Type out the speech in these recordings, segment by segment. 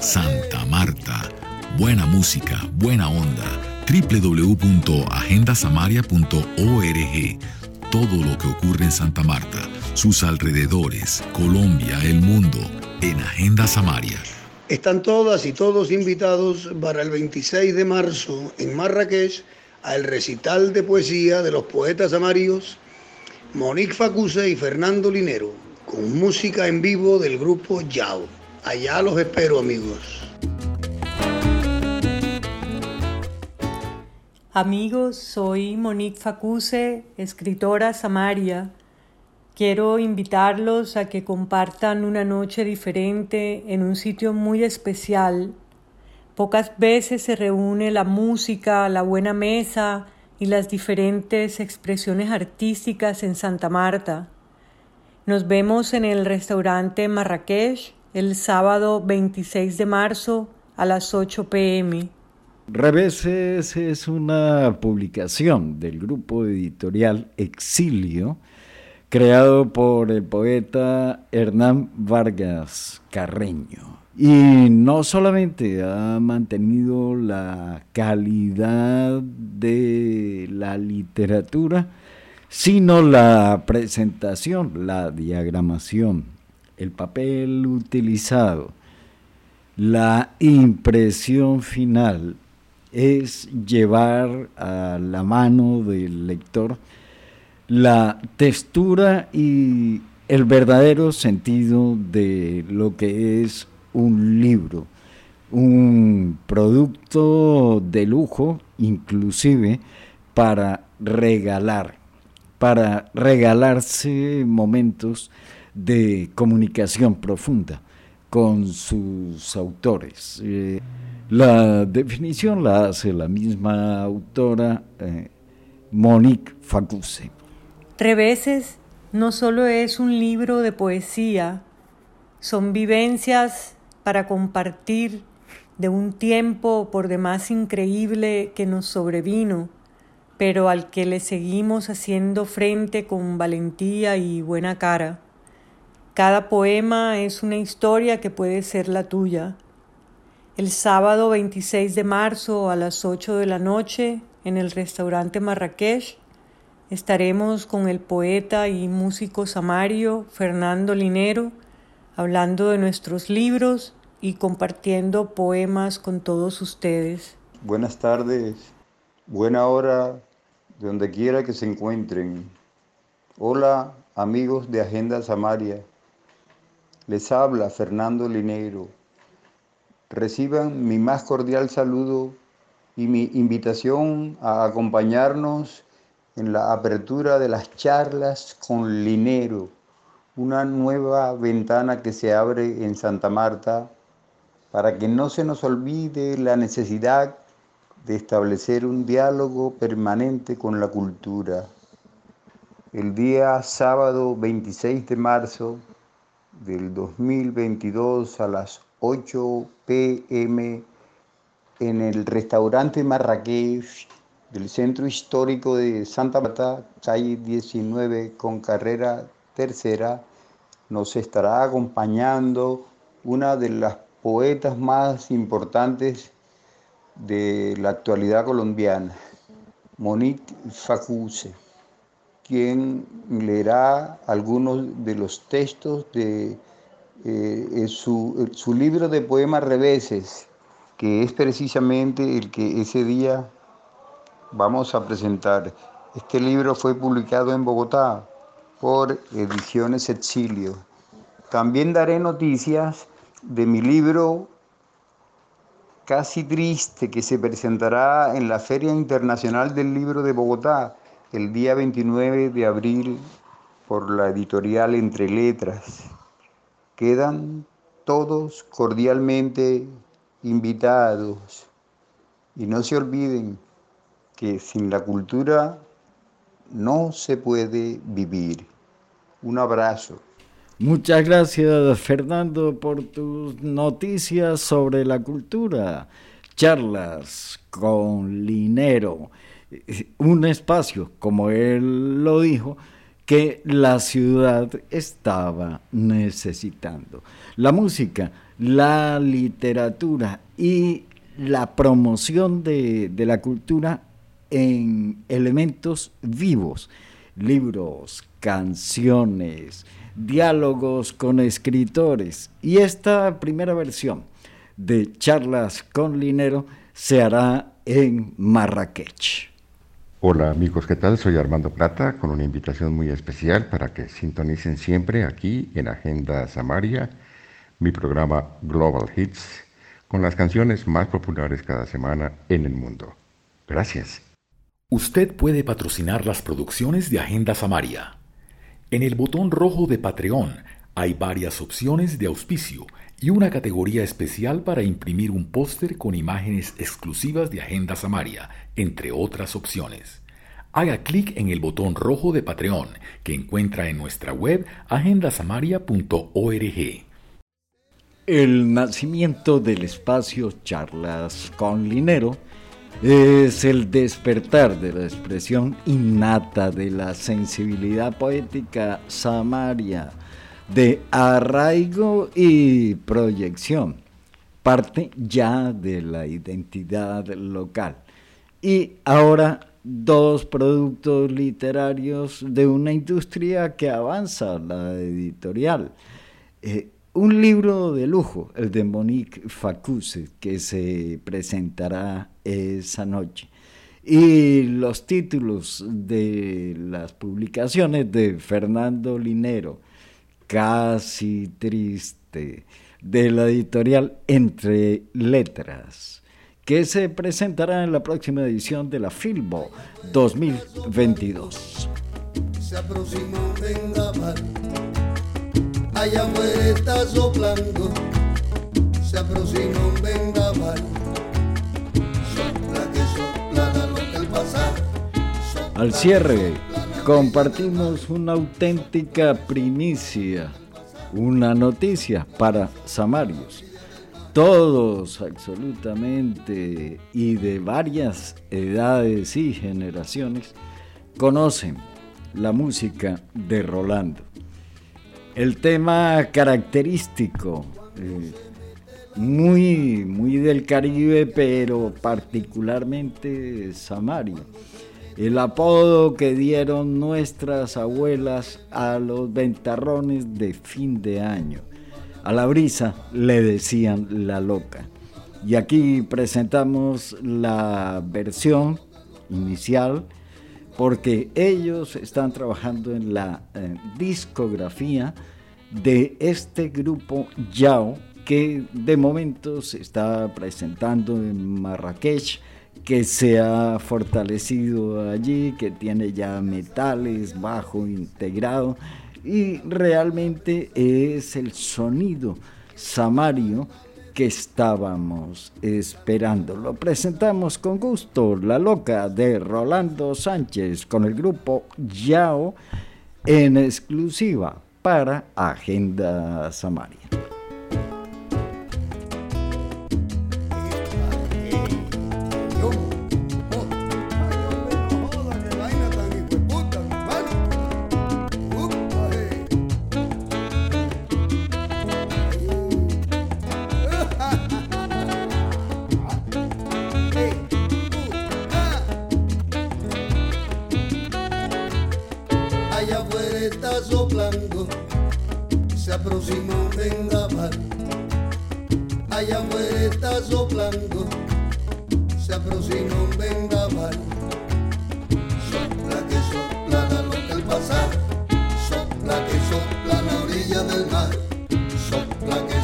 Santa Marta. Buena música, buena onda. www.agendasamaria.org. Todo lo que ocurre en Santa Marta, sus alrededores, Colombia, el mundo, en Agenda Samaria. Están todas y todos invitados para el 26 de marzo en Marrakech al recital de poesía de los poetas amarios Monique Facuse y Fernando Linero, con música en vivo del grupo Yao. Allá los espero, amigos. Amigos, soy Monique Facuse, escritora samaria. Quiero invitarlos a que compartan una noche diferente en un sitio muy especial. Pocas veces se reúne la música, la buena mesa y las diferentes expresiones artísticas en Santa Marta. Nos vemos en el restaurante Marrakech el sábado 26 de marzo a las 8 pm. Reveses es una publicación del grupo editorial Exilio, creado por el poeta Hernán Vargas Carreño. Y no solamente ha mantenido la calidad de la literatura, sino la presentación, la diagramación, el papel utilizado, la impresión final es llevar a la mano del lector la textura y el verdadero sentido de lo que es un libro, un producto de lujo inclusive para regalar, para regalarse momentos de comunicación profunda con sus autores. Eh, la definición la hace la misma autora eh, Monique Facuse. Reveses no solo es un libro de poesía, son vivencias para compartir de un tiempo por demás increíble que nos sobrevino, pero al que le seguimos haciendo frente con valentía y buena cara. Cada poema es una historia que puede ser la tuya. El sábado 26 de marzo a las 8 de la noche en el restaurante Marrakech estaremos con el poeta y músico samario Fernando Linero hablando de nuestros libros y compartiendo poemas con todos ustedes. Buenas tardes, buena hora, de donde quiera que se encuentren. Hola amigos de Agenda Samaria, les habla Fernando Linero. Reciban mi más cordial saludo y mi invitación a acompañarnos en la apertura de las charlas con Linero una nueva ventana que se abre en Santa Marta para que no se nos olvide la necesidad de establecer un diálogo permanente con la cultura. El día sábado 26 de marzo del 2022 a las 8 pm en el restaurante Marrakech del centro histórico de Santa Marta, calle 19 con carrera tercera, nos estará acompañando una de las poetas más importantes de la actualidad colombiana, Monique Facuse, quien leerá algunos de los textos de eh, su, su libro de poemas reveses, que es precisamente el que ese día vamos a presentar. Este libro fue publicado en Bogotá por Ediciones Exilio. También daré noticias de mi libro Casi Triste que se presentará en la Feria Internacional del Libro de Bogotá el día 29 de abril por la editorial Entre Letras. Quedan todos cordialmente invitados y no se olviden que sin la cultura no se puede vivir. Un abrazo. Muchas gracias Fernando por tus noticias sobre la cultura. Charlas con Linero. Un espacio, como él lo dijo, que la ciudad estaba necesitando. La música, la literatura y la promoción de, la cultura en elementos vivos, libros, canciones, diálogos con escritores. Y esta primera versión de charlas con Linero se hará en Marrakech. Hola amigos, ¿qué tal? Soy Armando Plata con una invitación muy especial para que sintonicen siempre aquí en Agenda Samaria, mi programa Global Hits, con las canciones más populares cada semana en el mundo. Gracias. Usted puede patrocinar las producciones de Agenda Samaria. En el botón rojo de Patreon hay varias opciones de auspicio y una categoría especial para imprimir un póster con imágenes exclusivas de Agenda Samaria, entre otras opciones. Haga clic en el botón rojo de Patreon que encuentra en nuestra web agendasamaria.org. El nacimiento del espacio Charlas con Linero es el despertar de la expresión innata de la sensibilidad poética samaria de arraigo y proyección, parte ya de la identidad local. Y ahora dos productos literarios de una industria que avanza, la editorial. Eh, un libro de lujo, el de Monique Facuse, que se presentará esa noche. Y los títulos de las publicaciones de Fernando Linero, casi triste de la editorial Entre Letras, que se presentará en la próxima edición de la Filbo 2022. Se allá afuera soplando, se aproxima un vendaval, sopla que sopla la loca pasar. Al cierre compartimos una auténtica primicia, una noticia para Samarios. Todos absolutamente y de varias edades y generaciones conocen la música de Rolando. El tema característico, eh, muy, muy del Caribe, pero particularmente samario el apodo que dieron nuestras abuelas a los ventarrones de fin de año. A la brisa le decían la loca. Y aquí presentamos la versión inicial porque ellos están trabajando en la eh, discografía de este grupo Yao que de momento se está presentando en Marrakech que se ha fortalecido allí, que tiene ya metales, bajo integrado y realmente es el sonido samario estábamos esperando. Lo presentamos con gusto, La Loca de Rolando Sánchez con el grupo Yao en exclusiva para Agenda Samaria. se aproxima un vendaval. Sopla que sopla la loca al pasar, sopla que sopla la orilla del mar, sopla que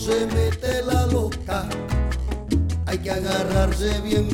se mete la loca, hay que agarrarse bien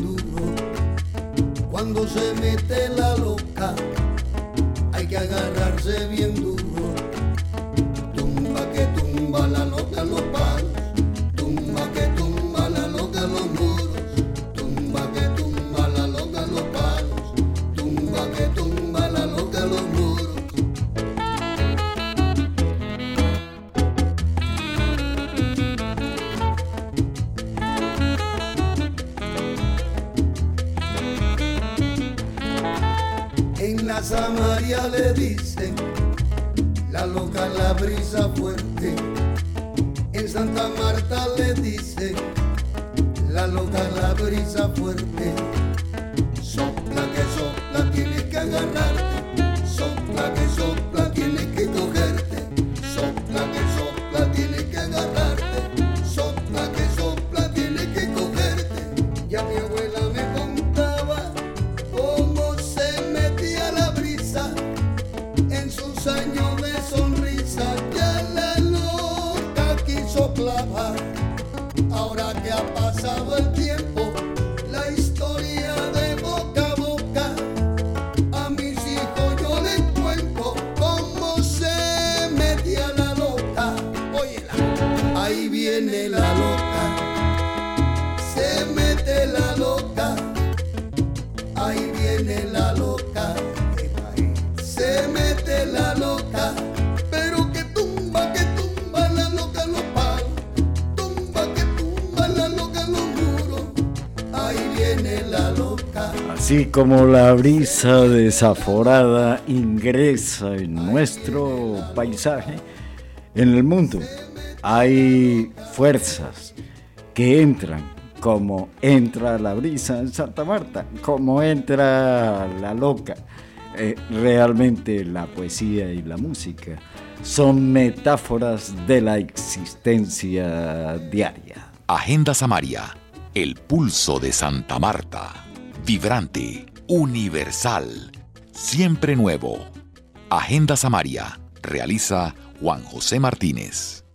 Samaria le dicen, la loca, la brisa fuerte. En Santa Marta le dicen, la loca, la brisa fuerte. Sopla que sopla, tienes que agarrarte. Así como la brisa desaforada ingresa en nuestro paisaje, en el mundo hay fuerzas que entran, como entra la brisa en Santa Marta, como entra la loca. Eh, realmente la poesía y la música son metáforas de la existencia diaria. Agenda Samaria, el pulso de Santa Marta. Vibrante, universal, siempre nuevo. Agenda Samaria, realiza Juan José Martínez.